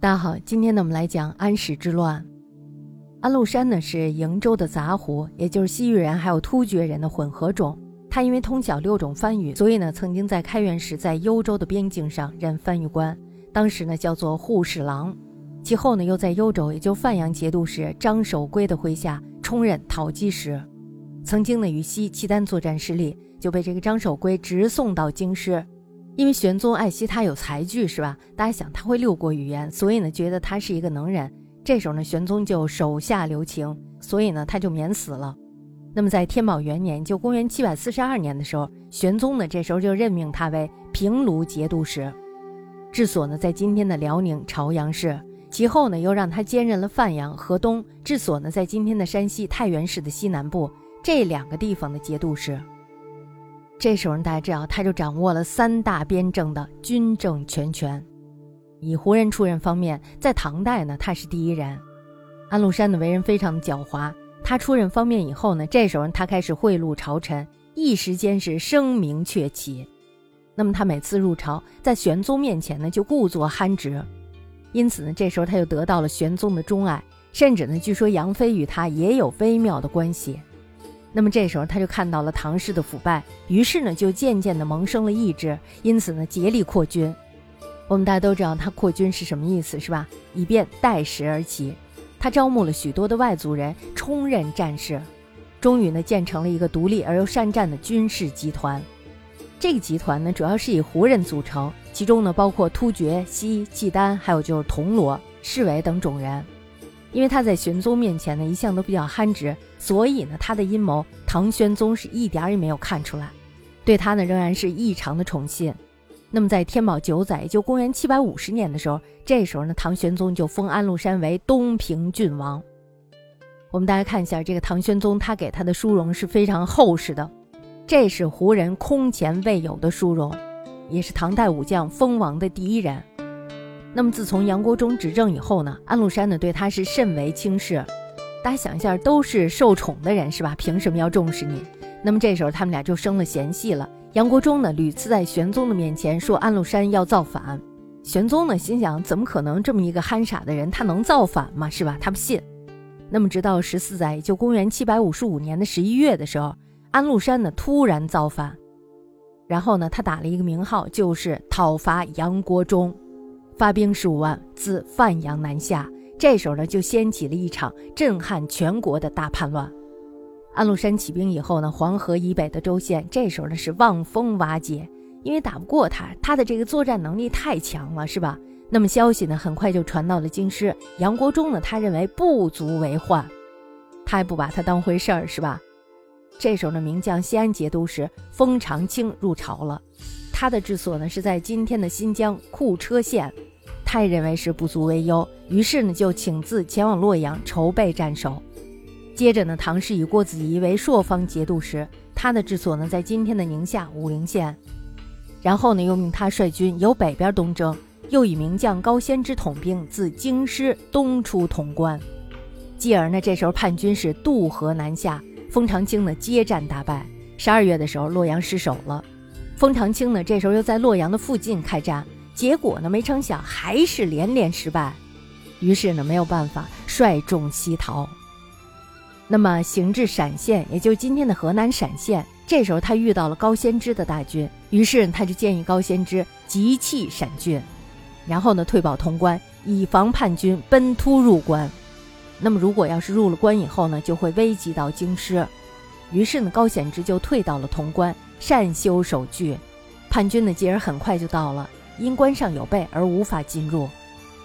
大家好，今天呢，我们来讲安史之乱。安禄山呢是瀛州的杂胡，也就是西域人还有突厥人的混合种。他因为通晓六种番语，所以呢，曾经在开元时在幽州的边境上任番禺官，当时呢叫做护侍郎。其后呢，又在幽州，也就范阳节度使张守珪的麾下充任讨击使。曾经呢与西契丹作战失利，就被这个张守珪直送到京师。因为玄宗爱惜他有才具，是吧？大家想他会六国语言，所以呢觉得他是一个能人。这时候呢，玄宗就手下留情，所以呢他就免死了。那么在天宝元年，就公元七百四十二年的时候，玄宗呢这时候就任命他为平卢节度使，治所呢在今天的辽宁朝阳市。其后呢又让他兼任了范阳、河东，治所呢在今天的山西太原市的西南部这两个地方的节度使。这时候大家知道，他就掌握了三大边政的军政全权。以胡人出任方面，在唐代呢，他是第一人。安禄山的为人非常的狡猾，他出任方面以后呢，这时候他开始贿赂朝臣，一时间是声名鹊起。那么他每次入朝，在玄宗面前呢，就故作憨直，因此呢，这时候他就得到了玄宗的钟爱，甚至呢，据说杨妃与他也有微妙的关系。那么这时候他就看到了唐氏的腐败，于是呢就渐渐的萌生了意志，因此呢竭力扩军。我们大家都知道他扩军是什么意思，是吧？以便待时而起。他招募了许多的外族人充任战士，终于呢建成了一个独立而又善战的军事集团。这个集团呢主要是以胡人组成，其中呢包括突厥、西、契丹，还有就是铜锣、士韦等种人。因为他在玄宗面前呢一向都比较憨直，所以呢他的阴谋唐玄宗是一点儿也没有看出来，对他呢仍然是异常的宠信。那么在天宝九载，就公元七百五十年的时候，这时候呢唐玄宗就封安禄山为东平郡王。我们大家看一下这个唐玄宗，他给他的殊荣是非常厚实的，这是胡人空前未有的殊荣，也是唐代武将封王的第一人。那么自从杨国忠执政以后呢，安禄山呢对他是甚为轻视。大家想一下，都是受宠的人是吧？凭什么要重视你？那么这时候他们俩就生了嫌隙了。杨国忠呢屡次在玄宗的面前说安禄山要造反，玄宗呢心想怎么可能这么一个憨傻的人他能造反吗？是吧？他不信。那么直到十四载，就公元七百五十五年的十一月的时候，安禄山呢突然造反，然后呢他打了一个名号，就是讨伐杨国忠。发兵十五万，自范阳南下。这时候呢，就掀起了一场震撼全国的大叛乱。安禄山起兵以后呢，黄河以北的州县这时候呢是望风瓦解，因为打不过他，他的这个作战能力太强了，是吧？那么消息呢很快就传到了京师。杨国忠呢，他认为不足为患，他还不把他当回事儿，是吧？这时候呢，名将西安节度使封长清入朝了，他的治所呢是在今天的新疆库车县。太认为是不足为忧，于是呢就请自前往洛阳筹备战守。接着呢，唐氏以郭子仪为朔方节度使，他的治所呢在今天的宁夏武陵县。然后呢，又命他率军由北边东征，又以名将高仙芝统兵自京师东出潼关。继而呢，这时候叛军是渡河南下，封长清呢接战大败。十二月的时候，洛阳失守了。封长清呢这时候又在洛阳的附近开战。结果呢？没成想还是连连失败，于是呢没有办法率众西逃。那么行至陕县，也就是今天的河南陕县，这时候他遇到了高仙芝的大军，于是他就建议高仙芝急弃陕郡，然后呢退保潼关，以防叛军奔突入关。那么如果要是入了关以后呢，就会危及到京师。于是呢高仙芝就退到了潼关，善修守据，叛军呢继而很快就到了。因关上有备而无法进入，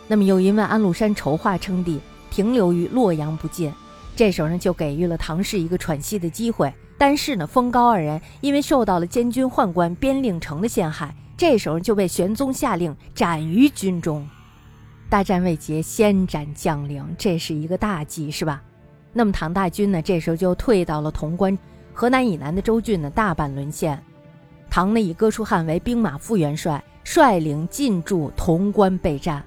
那么又因为安禄山筹划称帝，停留于洛阳不进，这时候呢就给予了唐氏一个喘息的机会。但是呢，封高二人因为受到了监军宦官边令成的陷害，这时候就被玄宗下令斩于军中。大战未捷，先斩将领，这是一个大忌，是吧？那么唐大军呢，这时候就退到了潼关，河南以南的州郡呢大半沦陷。唐呢以哥舒翰为兵马副元帅。率领进驻潼关备战。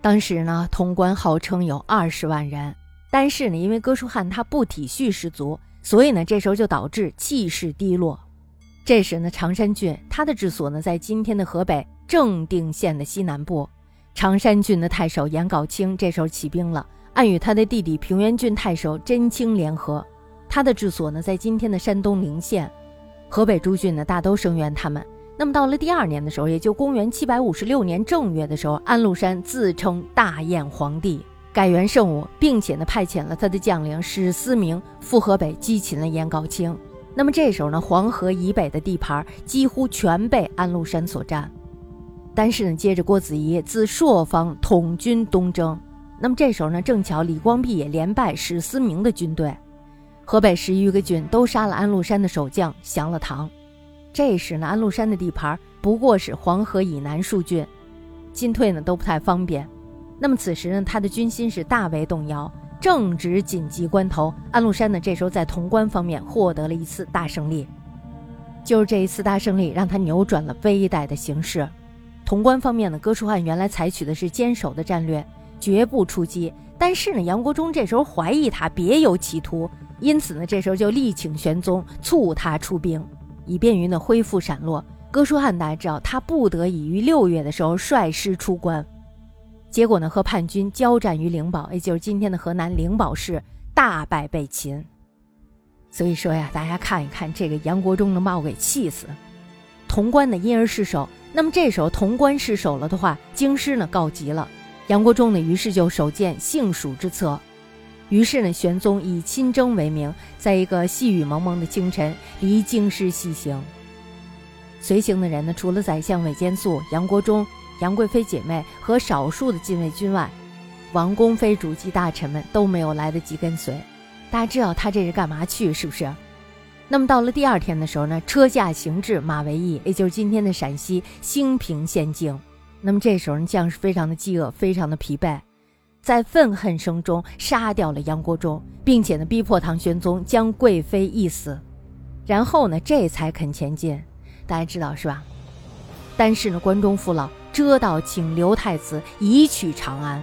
当时呢，潼关号称有二十万人，但是呢，因为哥舒翰他不体恤士卒，所以呢，这时候就导致气势低落。这时呢，常山郡他的治所呢在今天的河北正定县的西南部，常山郡的太守颜杲卿这时候起兵了，暗与他的弟弟平原郡太守真卿联合。他的治所呢，在今天的山东陵县。河北诸郡呢，大都声援他们。那么到了第二年的时候，也就公元七百五十六年正月的时候，安禄山自称大燕皇帝，改元圣武，并且呢，派遣了他的将领史思明赴河北击擒了严杲清。那么这时候呢，黄河以北的地盘几乎全被安禄山所占。但是呢，接着郭子仪自朔方统军东征，那么这时候呢，正巧李光弼也连败史思明的军队，河北十余个郡都杀了安禄山的守将，降了唐。这时呢，安禄山的地盘不过是黄河以南数郡，进退呢都不太方便。那么此时呢，他的军心是大为动摇。正值紧急关头，安禄山呢这时候在潼关方面获得了一次大胜利，就是这一次大胜利让他扭转了危殆的形势。潼关方面呢，哥舒翰原来采取的是坚守的战略，绝不出击。但是呢，杨国忠这时候怀疑他别有企图，因此呢，这时候就力请玄宗促他出兵，以便于呢恢复闪落。哥舒翰大家知道，他不得已于六月的时候率师出关，结果呢和叛军交战于灵宝，也就是今天的河南灵宝市，大败被擒。所以说呀，大家看一看这个杨国忠的冒给气死，潼关呢因而失守。那么这时候潼关失守了的话，京师呢告急了。杨国忠呢于是就手见幸蜀之策，于是呢玄宗以亲征为名，在一个细雨蒙蒙的清晨离京师西行。随行的人呢，除了宰相韦坚素、杨国忠、杨贵妃姐妹和少数的禁卫军外，王公妃主及大臣们都没有来得及跟随。大家知道他这是干嘛去？是不是？那么到了第二天的时候呢，车驾行至马嵬驿，也就是今天的陕西兴平县境。那么这时候呢，将士非常的饥饿，非常的疲惫，在愤恨声中杀掉了杨国忠，并且呢，逼迫唐玄宗将贵妃缢死，然后呢，这才肯前进。大家知道是吧？但是呢，关中父老遮道请刘太子移取长安，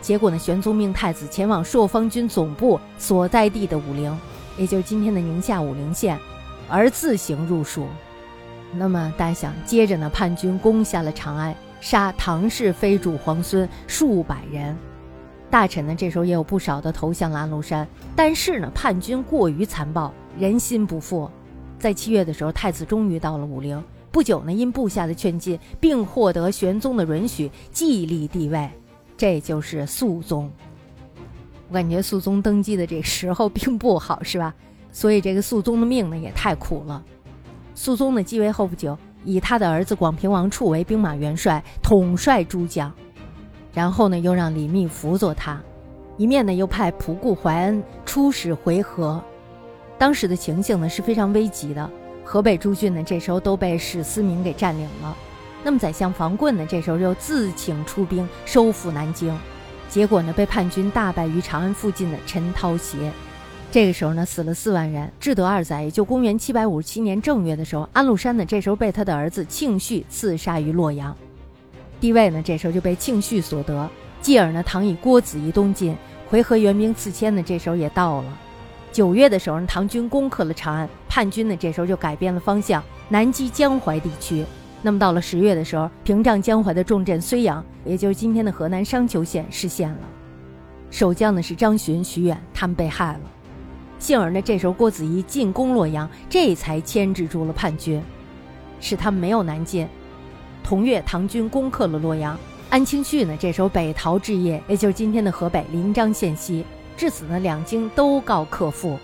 结果呢，玄宗命太子前往朔方军总部所在地的武陵。也就是今天的宁夏武陵县，而自行入蜀。那么大家想，接着呢，叛军攻下了长安，杀唐氏妃主皇孙数百人。大臣呢，这时候也有不少的投向了安禄山。但是呢，叛军过于残暴，人心不复。在七月的时候，太子终于到了武陵。不久呢，因部下的劝进，并获得玄宗的允许，继立帝位，这就是肃宗。我感觉肃宗登基的这时候并不好，是吧？所以这个肃宗的命呢也太苦了。肃宗呢继位后不久，以他的儿子广平王处为兵马元帅，统帅诸将，然后呢又让李密辅佐他，一面呢又派仆固怀恩出使回纥。当时的情形呢是非常危急的，河北诸郡呢这时候都被史思明给占领了。那么宰相房棍呢这时候又自请出兵收复南京。结果呢，被叛军大败于长安附近的陈涛协。这个时候呢，死了四万人。至德二载，也就公元七百五十七年正月的时候，安禄山呢，这时候被他的儿子庆绪刺杀于洛阳，地位呢，这时候就被庆绪所得。继而呢，唐以郭子仪东进，回纥援兵四千呢，这时候也到了。九月的时候呢，唐军攻克了长安，叛军呢，这时候就改变了方向，南击江淮地区。那么到了十月的时候，屏障江淮的重镇睢阳，也就是今天的河南商丘县失陷了。守将呢是张巡、徐远，他们被害了。幸而呢，这时候郭子仪进攻洛阳，这才牵制住了叛军，使他们没有南进。同月，唐军攻克了洛阳，安庆绪呢这时候北逃至邺，也就是今天的河北临漳县西。至此呢，两京都告克复，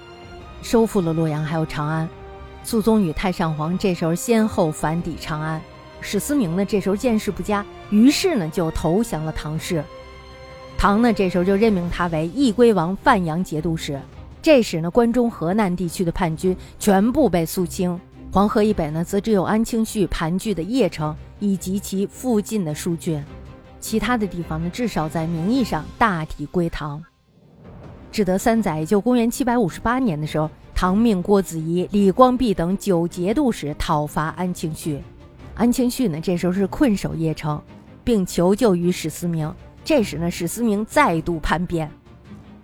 收复了洛阳，还有长安。肃宗与太上皇这时候先后反抵长安，史思明呢这时候见势不佳，于是呢就投降了唐氏。唐呢这时候就任命他为义归王范阳节度使。这时呢关中河南地区的叛军全部被肃清，黄河以北呢则只有安庆绪盘踞的邺城以及其附近的数郡，其他的地方呢至少在名义上大体归唐。至德三载，就公元七百五十八年的时候。唐命郭子仪、李光弼等九节度使讨伐安庆绪，安庆绪呢这时候是困守邺城，并求救于史思明。这时呢，史思明再度叛变，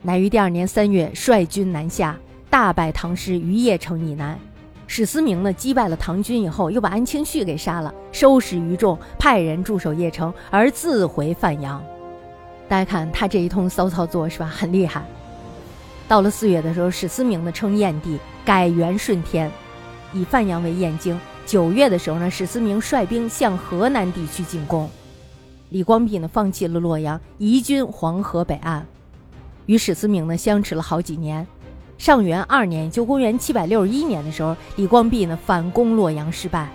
乃于第二年三月率军南下，大败唐师于邺城以南。史思明呢击败了唐军以后，又把安庆绪给杀了，收拾余众，派人驻守邺城，而自回范阳。大家看他这一通骚操作是吧？很厉害。到了四月的时候，史思明呢称燕地，改元顺天，以范阳为燕京。九月的时候呢，史思明率兵向河南地区进攻，李光弼呢放弃了洛阳，移军黄河北岸，与史思明呢相持了好几年。上元二年，就公元七百六十一年的时候，李光弼呢反攻洛阳失败，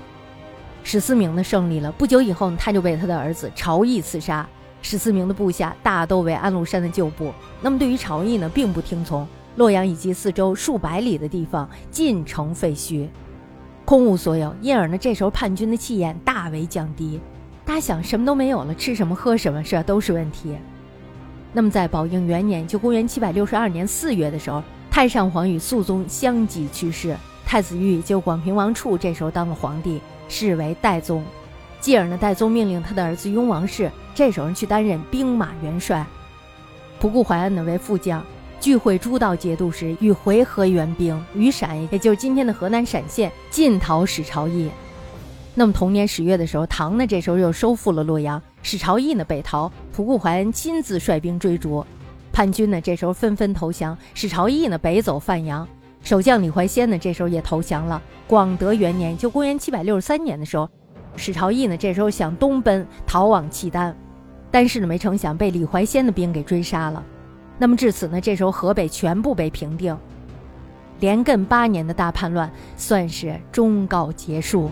史思明呢胜利了。不久以后，他就被他的儿子朝毅刺杀。史思明的部下大都为安禄山的旧部。那么对于朝毅呢，并不听从。洛阳以及四周数百里的地方尽成废墟。空无所有，因而呢，这时候叛军的气焰大为降低。大家想，什么都没有了，吃什么喝什么，是？都是问题。那么在宝应元年，就公元七百六十二年四月的时候，太上皇与肃宗相继去世，太子玉就广平王处这时候当了皇帝，是为代宗。继而呢，代宗命令他的儿子雍王氏这时候去担任兵马元帅，仆固怀恩呢为副将。聚会诸道节度使与回纥援兵于陕，也就是今天的河南陕县，进讨史朝义。那么同年十月的时候，唐呢这时候又收复了洛阳，史朝义呢北逃，仆固怀恩亲自率兵追逐，叛军呢这时候纷纷投降，史朝义呢北走范阳，守将李怀仙呢这时候也投降了。广德元年，就公元七百六十三年的时候，史朝义呢这时候想东奔逃往契丹，但是呢没成想被李怀仙的兵给追杀了。那么至此呢，这时候河北全部被平定，连亘八年的大叛乱算是终告结束。